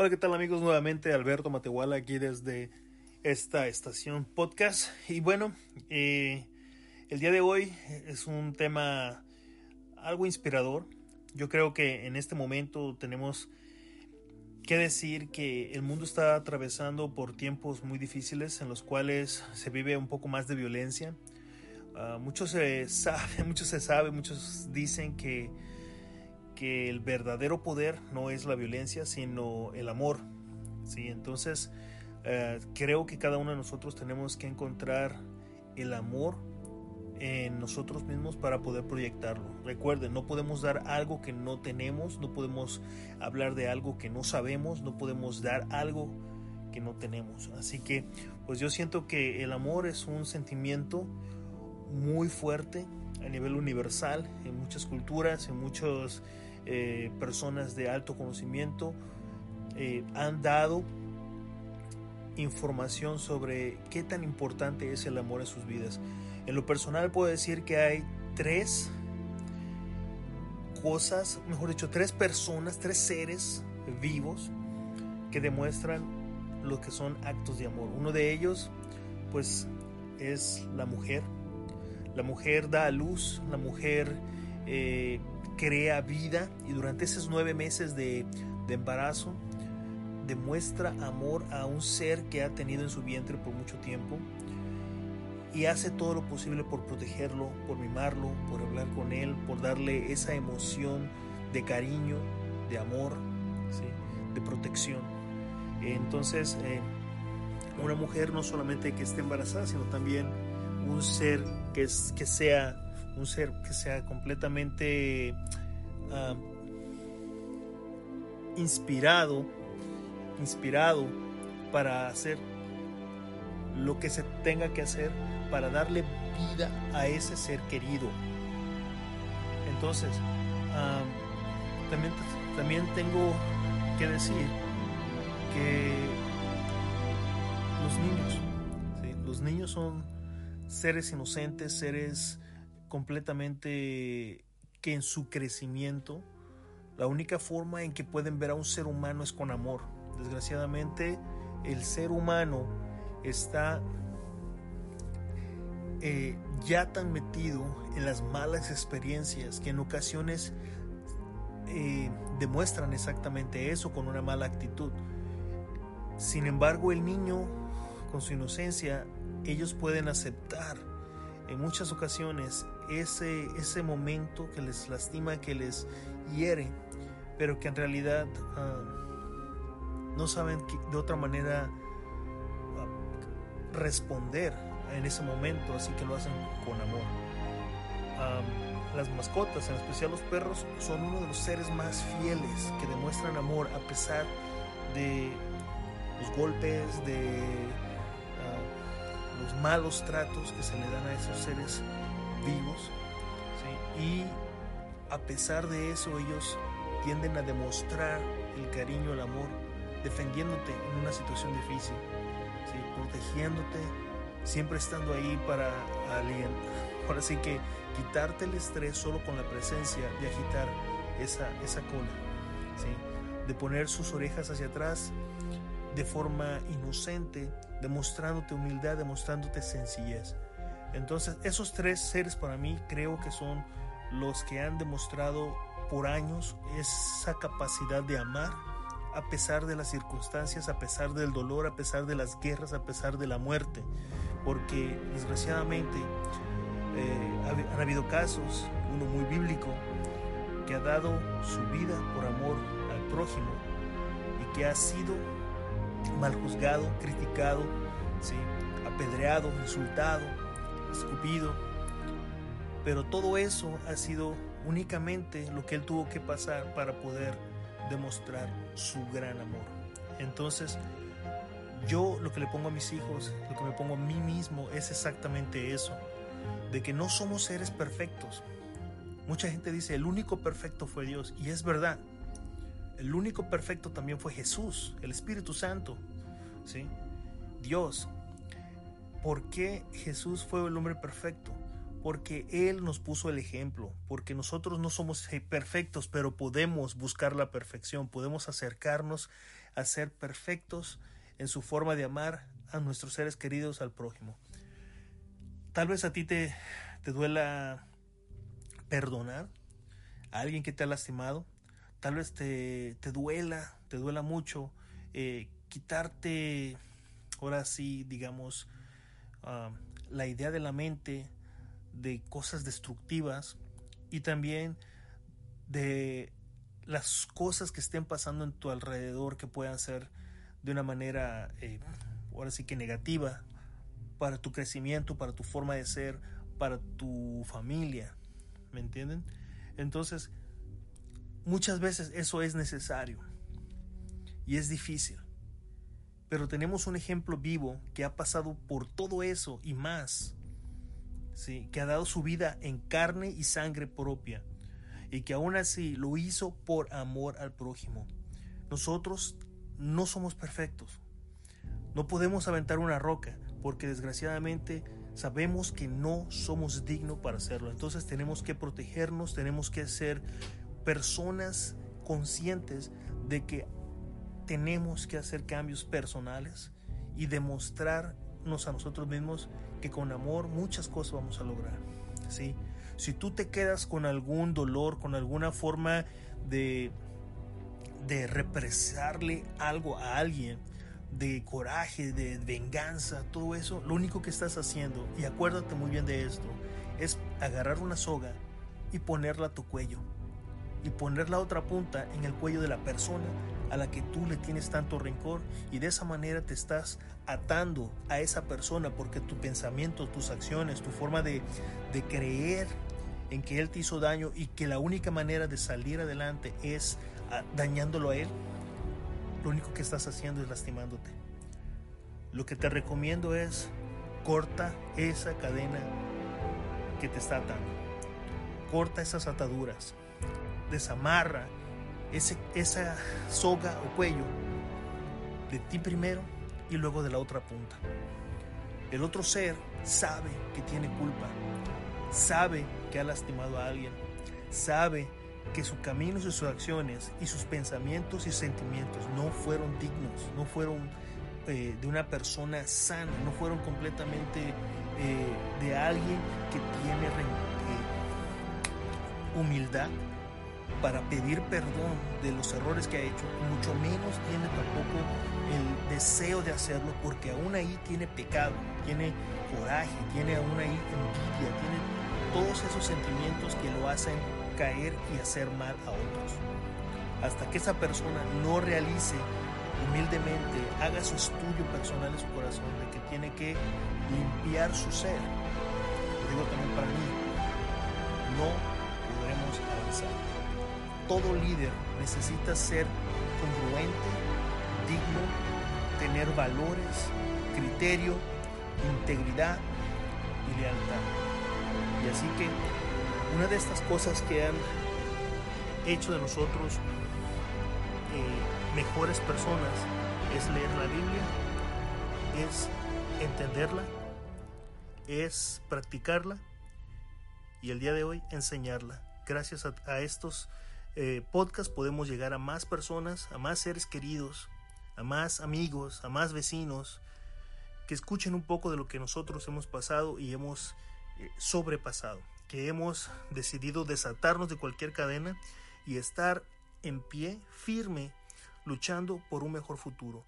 Hola, ¿qué tal amigos? Nuevamente Alberto Matehuala aquí desde esta estación podcast. Y bueno, eh, el día de hoy es un tema algo inspirador. Yo creo que en este momento tenemos que decir que el mundo está atravesando por tiempos muy difíciles en los cuales se vive un poco más de violencia. Uh, mucho se sabe, mucho se sabe, muchos dicen que que el verdadero poder no es la violencia, sino el amor. ¿sí? Entonces, eh, creo que cada uno de nosotros tenemos que encontrar el amor en nosotros mismos para poder proyectarlo. Recuerden, no podemos dar algo que no tenemos, no podemos hablar de algo que no sabemos, no podemos dar algo que no tenemos. Así que, pues yo siento que el amor es un sentimiento muy fuerte a nivel universal en muchas culturas, en muchos eh, personas de alto conocimiento eh, han dado información sobre qué tan importante es el amor en sus vidas. En lo personal puedo decir que hay tres cosas, mejor dicho, tres personas, tres seres vivos que demuestran lo que son actos de amor. Uno de ellos, pues, es la mujer. La mujer da a luz, la mujer eh, crea vida y durante esos nueve meses de, embarazo demuestra amor a un ser que ha tenido en su vientre por mucho tiempo y hace todo lo posible por protegerlo, por mimarlo, por hablar con él, por darle esa emoción de cariño, de amor, de protección. Entonces, eh, una mujer no solamente que esté embarazada, sino también un ser que, es, que sea un ser que sea completamente uh, inspirado, inspirado para hacer lo que se tenga que hacer para darle vida a ese ser querido. Entonces, uh, también, también tengo que decir que los niños, los niños son seres inocentes, seres completamente que en su crecimiento la única forma en que pueden ver a un ser humano es con amor. Desgraciadamente el ser humano está eh, ya tan metido en las malas experiencias que en ocasiones eh, demuestran exactamente eso con una mala actitud. Sin embargo, el niño, con su inocencia, ellos pueden aceptar en muchas ocasiones ese, ese momento que les lastima, que les hiere, pero que en realidad ah, no saben de otra manera ah, responder en ese momento, así que lo hacen con amor. las mascotas, en especial los perros, son uno de los seres más fieles que demuestran amor a pesar de los golpes, de los malos tratos que se le dan a esos seres vivos. Y a pesar de eso ellos tienden a demostrar el cariño, el amor, defendiéndote en una situación difícil, protegiéndote, siempre estando ahí para alguien. Ahora sí que quitarte el estrés solo con la presencia de agitar esa, esa cola, de poner sus orejas hacia atrás de forma inocente, demostrándote humildad, demostrándote sencillez. Entonces, esos tres seres para mí creo que son los que han demostrado por años esa capacidad de amar a pesar de las circunstancias, a pesar del dolor, a pesar de las guerras, a pesar de la muerte. Porque desgraciadamente eh, han habido casos, uno muy bíblico, que ha dado su vida por amor al prójimo y que ha sido mal juzgado, criticado, apedreado, insultado, escupido. Pero todo eso ha sido únicamente lo que él tuvo que pasar para poder demostrar su gran amor. Entonces, yo lo que le pongo a mis hijos, lo que me pongo a mí mismo es exactamente eso, de que no somos seres perfectos. Mucha gente dice, el único perfecto fue Dios, y es verdad. El único perfecto también fue Jesús, el Espíritu Santo. ¿sí? Dios. ¿Por qué Jesús fue el hombre perfecto? Porque Él nos puso el ejemplo, porque nosotros no somos perfectos, pero podemos buscar la perfección, podemos acercarnos a ser perfectos en su forma de amar a nuestros seres queridos, al prójimo. Tal vez a ti te, te duela perdonar a alguien que te ha lastimado, tal vez te, te duela, te duela mucho eh, quitarte, ahora sí, digamos, ah, la idea de la mente de cosas destructivas y también de las cosas que estén pasando en tu alrededor que puedan ser de una manera, eh, ahora sí que negativa, para tu crecimiento, para tu forma de ser, para tu familia. ¿Me entienden? Entonces, muchas veces eso es necesario y es difícil. Pero tenemos un ejemplo vivo que ha pasado por todo eso y más. ¿sí? Que ha dado su vida en carne y sangre propia. Y que aún así lo hizo por amor al prójimo. Nosotros no somos perfectos. No podemos aventar una roca porque desgraciadamente sabemos que no somos dignos para hacerlo. Entonces tenemos que protegernos, tenemos que ser personas conscientes de que tenemos que hacer cambios personales y demostrarnos a nosotros mismos que con amor muchas cosas vamos a lograr. ¿sí? Si tú te quedas con algún dolor, con alguna forma de de represarle algo a alguien, de coraje, de venganza, todo eso, lo único que estás haciendo, y acuérdate muy bien de esto, es agarrar una soga y ponerla a tu cuello. Y poner la otra punta en el cuello de la persona a la que tú le tienes tanto rencor y de esa manera te estás atando a esa persona porque tu pensamiento, tus acciones, tu forma de, de creer en que él te hizo daño y que la única manera de salir adelante es dañándolo a él, lo único que estás haciendo es lastimándote. Lo que te recomiendo es corta esa cadena que te está atando. Corta esas ataduras. Desamarra ese, esa soga o cuello de ti primero y luego de la otra punta. El otro ser sabe que tiene culpa, sabe que ha lastimado a alguien, sabe que su camino y sus acciones y sus pensamientos y sentimientos no fueron dignos, no fueron eh, de una persona sana, no fueron completamente eh, de alguien que tiene eh, humildad para pedir perdón de los errores que ha hecho, mucho menos tiene tampoco el deseo de hacerlo porque aún ahí tiene pecado, tiene coraje, tiene aún ahí envidia, tiene todos esos sentimientos que lo hacen caer y hacer mal a otros. Hasta que esa persona no realice humildemente, haga su estudio personal en su corazón de que tiene que limpiar su ser. digo también para mí, no podremos avanzar. Todo líder necesita ser congruente, digno, tener valores, criterio, integridad y lealtad. Y así que una de estas cosas que han hecho de nosotros eh, mejores personas es leer la Biblia, es entenderla, es practicarla y el día de hoy enseñarla. Gracias a, estos eh, podemos llegar a más personas, a más seres queridos, a más amigos, a más vecinos, que escuchen un poco de lo que nosotros hemos pasado y hemos eh, sobrepasado que hemos decidido desatarnos de cualquier cadena y estar en pie, firme, luchando por un mejor futuro.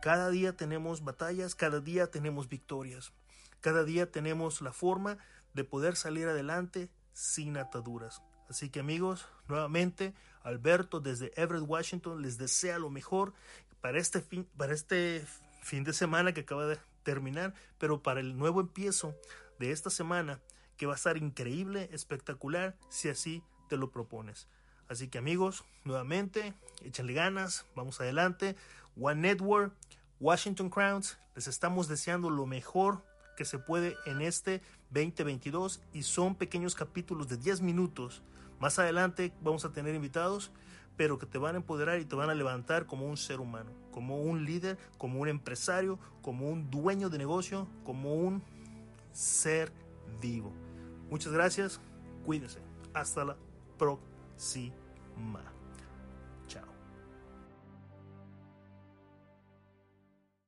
Cada día tenemos batallas, cada día tenemos victorias, cada día tenemos la forma de poder salir adelante sin ataduras. Así que amigos, nuevamente, Alberto desde Everett, Washington, les desea lo mejor para este fin, para este fin de semana que acaba de terminar, pero para el nuevo empiezo de esta semana que va a estar increíble, espectacular, si así te lo propones. Así que amigos, nuevamente, échenle ganas, vamos adelante. One Network, Washington Crowns, les estamos deseando lo mejor que se puede en este 2022 y son pequeños capítulos de 10 minutos. Más adelante vamos a tener invitados, pero que te van a empoderar y te van a levantar como un ser humano, como un líder, como un empresario, como un dueño de negocio, como un ser vivo. Muchas gracias, cuídense. Hasta la próxima.